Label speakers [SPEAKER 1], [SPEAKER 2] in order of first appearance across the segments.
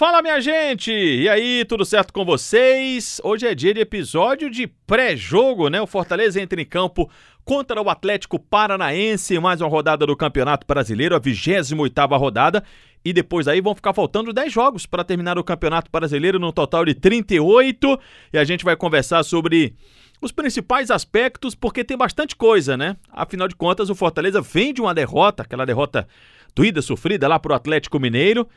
[SPEAKER 1] Fala minha gente! E aí, tudo certo com vocês? Hoje é dia de episódio de pré-jogo, né? O Fortaleza entra em campo contra o Atlético Paranaense, mais uma rodada do Campeonato Brasileiro, a 28ª rodada. E depois aí vão ficar faltando 10 jogos para terminar o Campeonato Brasileiro, no total de 38. E a gente vai conversar sobre os principais aspectos, porque tem bastante coisa, né? Afinal de contas, o Fortaleza vem de uma derrota, aquela derrota doída, sofrida lá pro Atlético Mineiro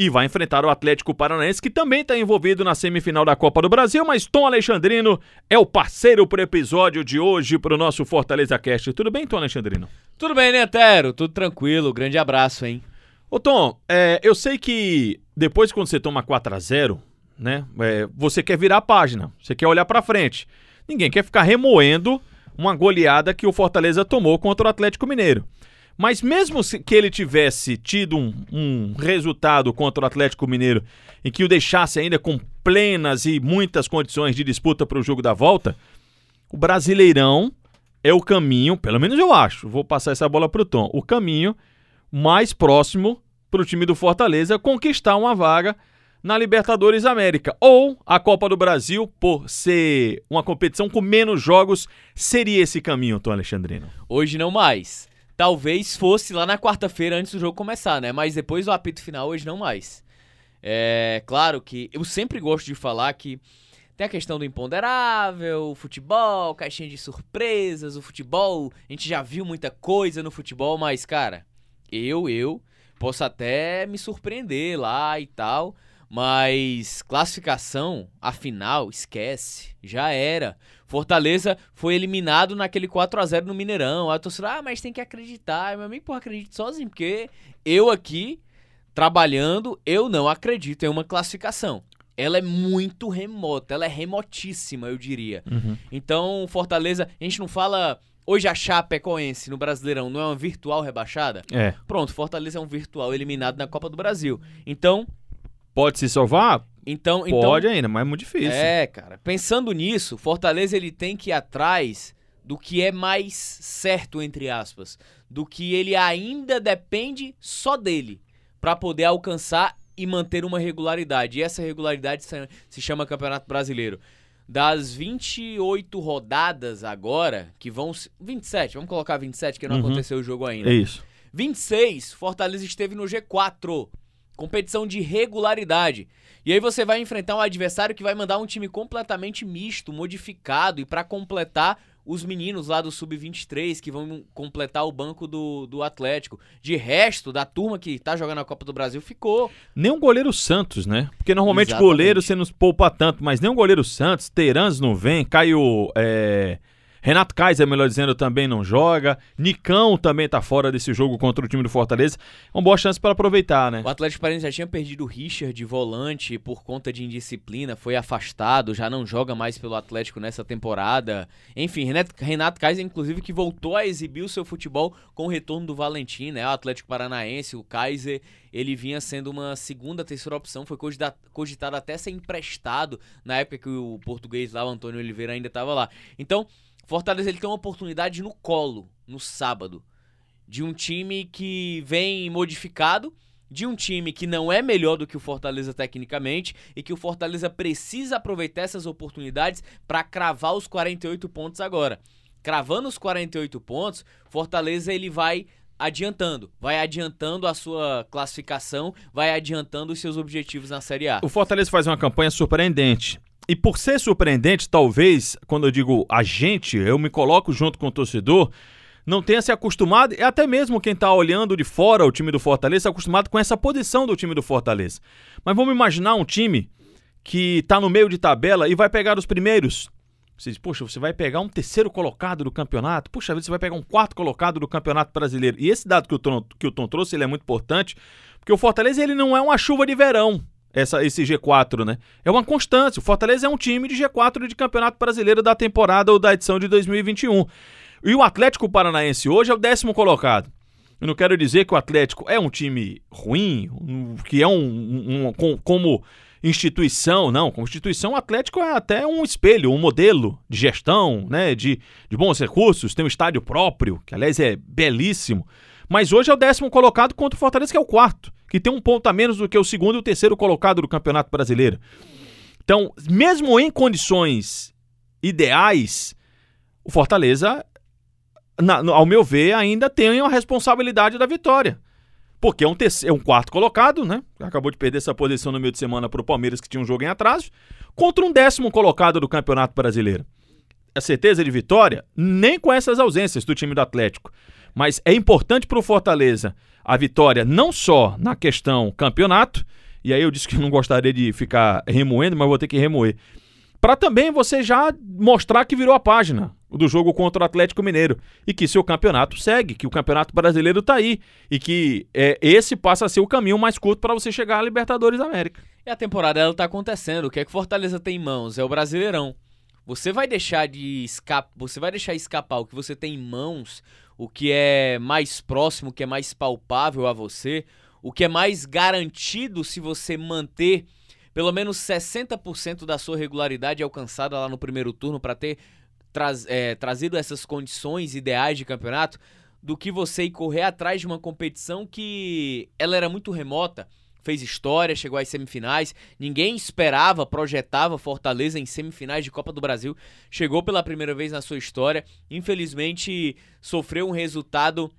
[SPEAKER 1] e vai enfrentar o Atlético Paranaense, que também está envolvido na semifinal da Copa do Brasil, mas Tom Alexandrino é o parceiro para o episódio de hoje para o nosso Fortaleza Cast. Tudo bem, Tom Alexandrino?
[SPEAKER 2] Tudo bem, Netero? Tudo tranquilo. Grande abraço, hein?
[SPEAKER 1] Ô Tom, é, eu sei que depois quando você toma 4 a 0 né, é, você quer virar a página, você quer olhar para frente. Ninguém quer ficar remoendo uma goleada que o Fortaleza tomou contra o Atlético Mineiro. Mas mesmo que ele tivesse tido um, um, resultado contra o Atlético Mineiro em que o deixasse ainda com plenas e muitas condições de disputa para o jogo da volta, o Brasileirão é o caminho, pelo menos eu acho, vou passar essa bola para o Tom, o caminho mais próximo para o time do Fortaleza conquistar uma vaga na Libertadores América. Ou a Copa do Brasil, por ser uma competição com menos jogos, seria esse caminho, Tom Alexandrino?
[SPEAKER 2] Hoje não mais talvez fosse lá na quarta-feira antes do jogo começar, né? Mas depois do apito final, hoje não mais. É claro que eu sempre gosto de falar que tem a questão do imponderável, o futebol, caixinha de surpresas, o futebol. A gente já viu muita coisa no futebol, mas, cara, eu, eu posso até me surpreender lá e tal. Mas classificação, afinal, esquece, já era. Fortaleza foi eliminado naquele 4 a 0 no Mineirão. Aí a torcida, ah, mas tem que acreditar. Meu amigo, porra, acredite sozinho, porque eu aqui, trabalhando, eu não acredito em uma classificação. Ela é muito remota, ela é remotíssima, eu diria. Uhum. Então, Fortaleza, a gente não fala Hoje a Chapecoense no Brasileirão não é uma virtual rebaixada?
[SPEAKER 1] É.
[SPEAKER 2] Pronto, Fortaleza é um virtual eliminado na Copa do Brasil. Então,
[SPEAKER 1] Pode se salvar?
[SPEAKER 2] Então,
[SPEAKER 1] Pode
[SPEAKER 2] então,
[SPEAKER 1] ainda, mas é muito difícil.
[SPEAKER 2] É, cara. Pensando nisso, Fortaleza ele tem que ir atrás do que é mais certo, entre aspas. Do que ele ainda depende só dele para poder alcançar e manter uma regularidade. E essa regularidade se chama Campeonato Brasileiro. Das 28 rodadas agora, que vão. 27, vamos colocar 27, que não uhum. aconteceu o jogo ainda.
[SPEAKER 1] É isso.
[SPEAKER 2] 26, Fortaleza esteve no G4 competição de regularidade. E aí você vai enfrentar um adversário que vai mandar um time completamente misto, modificado e para completar os meninos lá do sub-23 que vão completar o banco do, do Atlético. De resto, da turma que tá jogando a Copa do Brasil, ficou.
[SPEAKER 1] Nem um goleiro Santos, né? Porque normalmente Exatamente. goleiro você nos poupa tanto, mas nem um goleiro Santos, Terans não vem, Caio. É... Renato Kaiser, melhor dizendo, também não joga. Nicão também tá fora desse jogo contra o time do Fortaleza. É uma boa chance para aproveitar, né?
[SPEAKER 2] O Atlético Paranaense já tinha perdido o Richard de volante por conta de indisciplina, foi afastado, já não joga mais pelo Atlético nessa temporada. Enfim, Renato, Renato Kaiser, inclusive, que voltou a exibir o seu futebol com o retorno do Valentim, né? O Atlético Paranaense, o Kaiser, ele vinha sendo uma segunda, terceira opção, foi cogitado, até ser emprestado na época que o português lá, o Antônio Oliveira, ainda estava lá. Então, Fortaleza ele tem uma oportunidade no colo, no sábado, de um time que vem modificado, de um time que não é melhor do que o Fortaleza tecnicamente e que o Fortaleza precisa aproveitar essas oportunidades para cravar os 48 pontos agora. Cravando os 48 pontos, Fortaleza ele vai adiantando, vai adiantando a sua classificação, vai adiantando os seus objetivos na Série A.
[SPEAKER 1] O Fortaleza faz uma campanha surpreendente. E por ser surpreendente, talvez, quando eu digo a gente, eu me coloco junto com o torcedor, não tenha se acostumado, e até mesmo quem está olhando de fora o time do Fortaleza, acostumado com essa posição do time do Fortaleza. Mas vamos imaginar um time que está no meio de tabela e vai pegar os primeiros. Você diz, poxa, você vai pegar um terceiro colocado do campeonato, puxa vida, você vai pegar um quarto colocado do campeonato brasileiro. E esse dado que o Tom, que o Tom trouxe, ele é muito importante, porque o Fortaleza ele não é uma chuva de verão essa, esse G4, né? É uma constância. O Fortaleza é um time de G4 de Campeonato Brasileiro da temporada ou da edição de 2021. E o Atlético Paranaense hoje é o décimo colocado. Eu não quero dizer que o Atlético é um time ruim, que é um, um, um como instituição, não. Como instituição, o Atlético é até um espelho, um modelo de gestão, né? De, de bons recursos, tem um estádio próprio, que aliás é belíssimo. Mas hoje é o décimo colocado contra o Fortaleza, que é o quarto, que tem um ponto a menos do que o segundo e o terceiro colocado do Campeonato Brasileiro. Então, mesmo em condições ideais, o Fortaleza, na, ao meu ver, ainda tem a responsabilidade da vitória. Porque é um, terceiro, é um quarto colocado, né? Acabou de perder essa posição no meio de semana para o Palmeiras, que tinha um jogo em atraso, contra um décimo colocado do Campeonato Brasileiro. A certeza de vitória, nem com essas ausências do time do Atlético. Mas é importante para o Fortaleza a vitória não só na questão campeonato, e aí eu disse que não gostaria de ficar remoendo, mas vou ter que remoer. Para também você já mostrar que virou a página do jogo contra o Atlético Mineiro e que seu campeonato segue, que o Campeonato Brasileiro está aí e que é, esse passa a ser o caminho mais curto para você chegar à Libertadores da América.
[SPEAKER 2] E a temporada ela tá acontecendo. O que é que Fortaleza tem em mãos? É o Brasileirão. Você vai deixar de escapar, você vai deixar escapar o que você tem em mãos o que é mais próximo, o que é mais palpável a você, o que é mais garantido se você manter pelo menos 60% da sua regularidade alcançada lá no primeiro turno para ter é, trazido essas condições ideais de campeonato, do que você ir correr atrás de uma competição que ela era muito remota fez história, chegou às semifinais. Ninguém esperava, projetava Fortaleza em semifinais de Copa do Brasil. Chegou pela primeira vez na sua história. Infelizmente, sofreu um resultado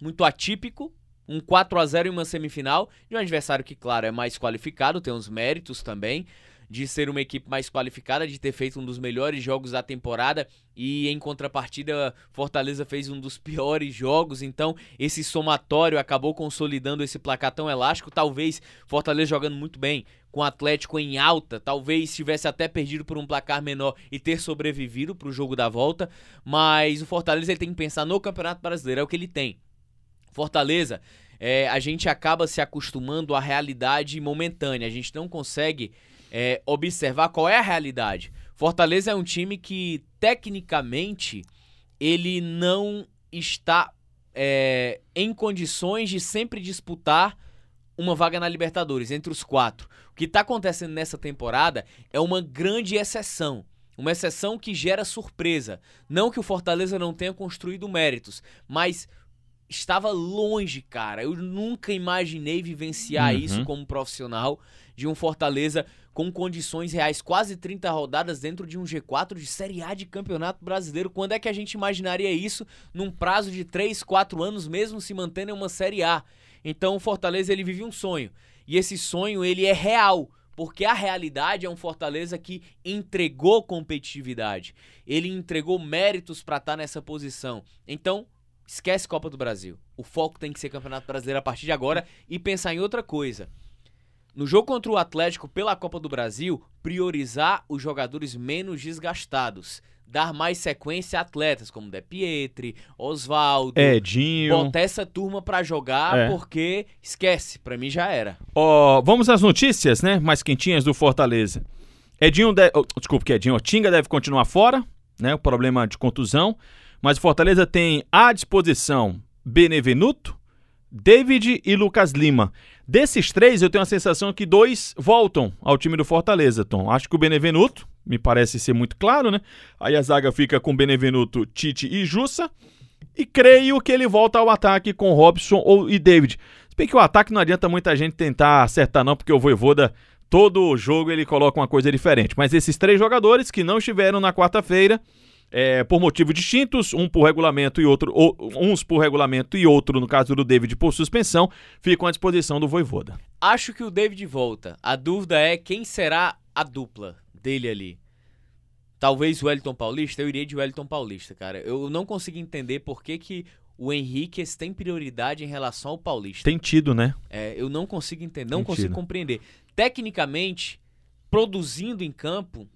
[SPEAKER 2] muito atípico. Um 4 a 0 em uma semifinal de um adversário que, claro, é mais qualificado, tem uns méritos também de ser uma equipe mais qualificada, de ter feito um dos melhores jogos da temporada. E em contrapartida Fortaleza fez um dos piores jogos, então esse somatório acabou consolidando esse placar tão elástico. Talvez Fortaleza jogando muito bem, com o Atlético em alta, talvez tivesse até perdido por um placar menor e ter sobrevivido para o jogo da volta, mas o Fortaleza ele tem que pensar no Campeonato Brasileiro, é o que ele tem. Fortaleza, é, a gente acaba se acostumando à realidade momentânea, a gente não consegue é, observar qual é a realidade. Fortaleza é um time que, tecnicamente, ele não está é, em condições de sempre disputar uma vaga na Libertadores, entre os quatro. O que está acontecendo nessa temporada é uma grande exceção. Uma exceção que gera surpresa. Não que o Fortaleza não tenha construído méritos, mas estava longe, cara. Eu nunca imaginei vivenciar uhum. isso como profissional de um Fortaleza com condições reais, quase 30 rodadas dentro de um G4 de Série A de Campeonato Brasileiro. Quando é que a gente imaginaria isso num prazo de 3, 4 anos, mesmo se mantendo em uma Série A? Então o Fortaleza ele vive um sonho. E esse sonho ele é real, porque a realidade é um Fortaleza que entregou competitividade. Ele entregou méritos para estar tá nessa posição. Então, esquece Copa do Brasil. O foco tem que ser Campeonato Brasileiro a partir de agora e pensar em outra coisa no jogo contra o Atlético pela Copa do Brasil, priorizar os jogadores menos desgastados. Dar mais sequência a atletas como De Pietri, Oswaldo.
[SPEAKER 1] Edinho.
[SPEAKER 2] Botar essa turma para jogar, é. porque esquece, para mim já era.
[SPEAKER 1] Ó, oh, vamos às notícias, né? Mais quentinhas do Fortaleza. Edinho, de... oh, desculpa que Edinho, Tinga deve continuar fora, né? O problema de contusão. Mas o Fortaleza tem à disposição Benevenuto, David e Lucas Lima. Desses três, eu tenho a sensação que dois voltam ao time do Fortaleza, Tom. Acho que o Benevenuto, me parece ser muito claro, né? Aí a zaga fica com Benevenuto, Tite e Jussa. E creio que ele volta ao ataque com Robson ou, e David. Se bem que o ataque não adianta muita gente tentar acertar, não, porque o Voivoda, todo jogo, ele coloca uma coisa diferente. Mas esses três jogadores que não estiveram na quarta-feira, é, por motivos distintos, um por regulamento e outro, ou, uns por regulamento e outro, no caso do David, por suspensão, ficam à disposição do Voivoda.
[SPEAKER 2] Acho que o David volta. A dúvida é quem será a dupla dele ali. Talvez o Wellington Paulista, eu iria de Wellington Paulista, cara. Eu não consigo entender por que, que o Henrique tem prioridade em relação ao Paulista.
[SPEAKER 1] Tem tido, né?
[SPEAKER 2] É, eu não consigo entender, não tem consigo tido. compreender. Tecnicamente, produzindo em campo,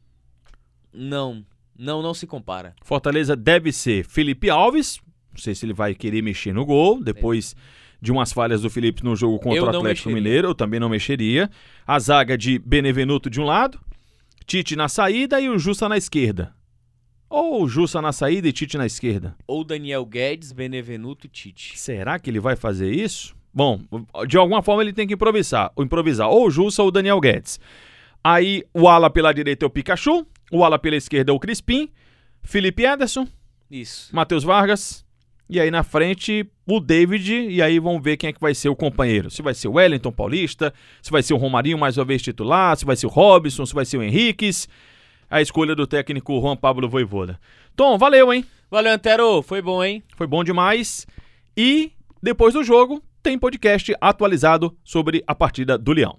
[SPEAKER 2] não. Não, não se compara.
[SPEAKER 1] Fortaleza deve ser Felipe Alves. Não sei se ele vai querer mexer no gol. Depois de umas falhas do Felipe no jogo contra eu o Atlético Mineiro, eu também não mexeria. A zaga de Benevenuto de um lado, Tite na saída e o Justa na esquerda. Ou Justa na saída e Tite na esquerda.
[SPEAKER 2] Ou Daniel Guedes, Benevenuto, Tite.
[SPEAKER 1] Será que ele vai fazer isso? Bom, de alguma forma ele tem que improvisar. Ou improvisar ou o Jussa ou o Daniel Guedes. Aí o ala pela direita é o Pikachu, o ala pela esquerda é o Crispim, Felipe Ederson,
[SPEAKER 2] Isso.
[SPEAKER 1] Matheus Vargas. E aí na frente o David, e aí vamos ver quem é que vai ser o companheiro. Se vai ser o Wellington Paulista, se vai ser o Romarinho mais uma vez titular, se vai ser o Robson, se vai ser o Henriques. A escolha do técnico Juan Pablo Voivoda. Tom, valeu, hein?
[SPEAKER 2] Valeu, Antero. Foi bom, hein?
[SPEAKER 1] Foi bom demais. E depois do jogo, tem podcast atualizado sobre a partida do Leão.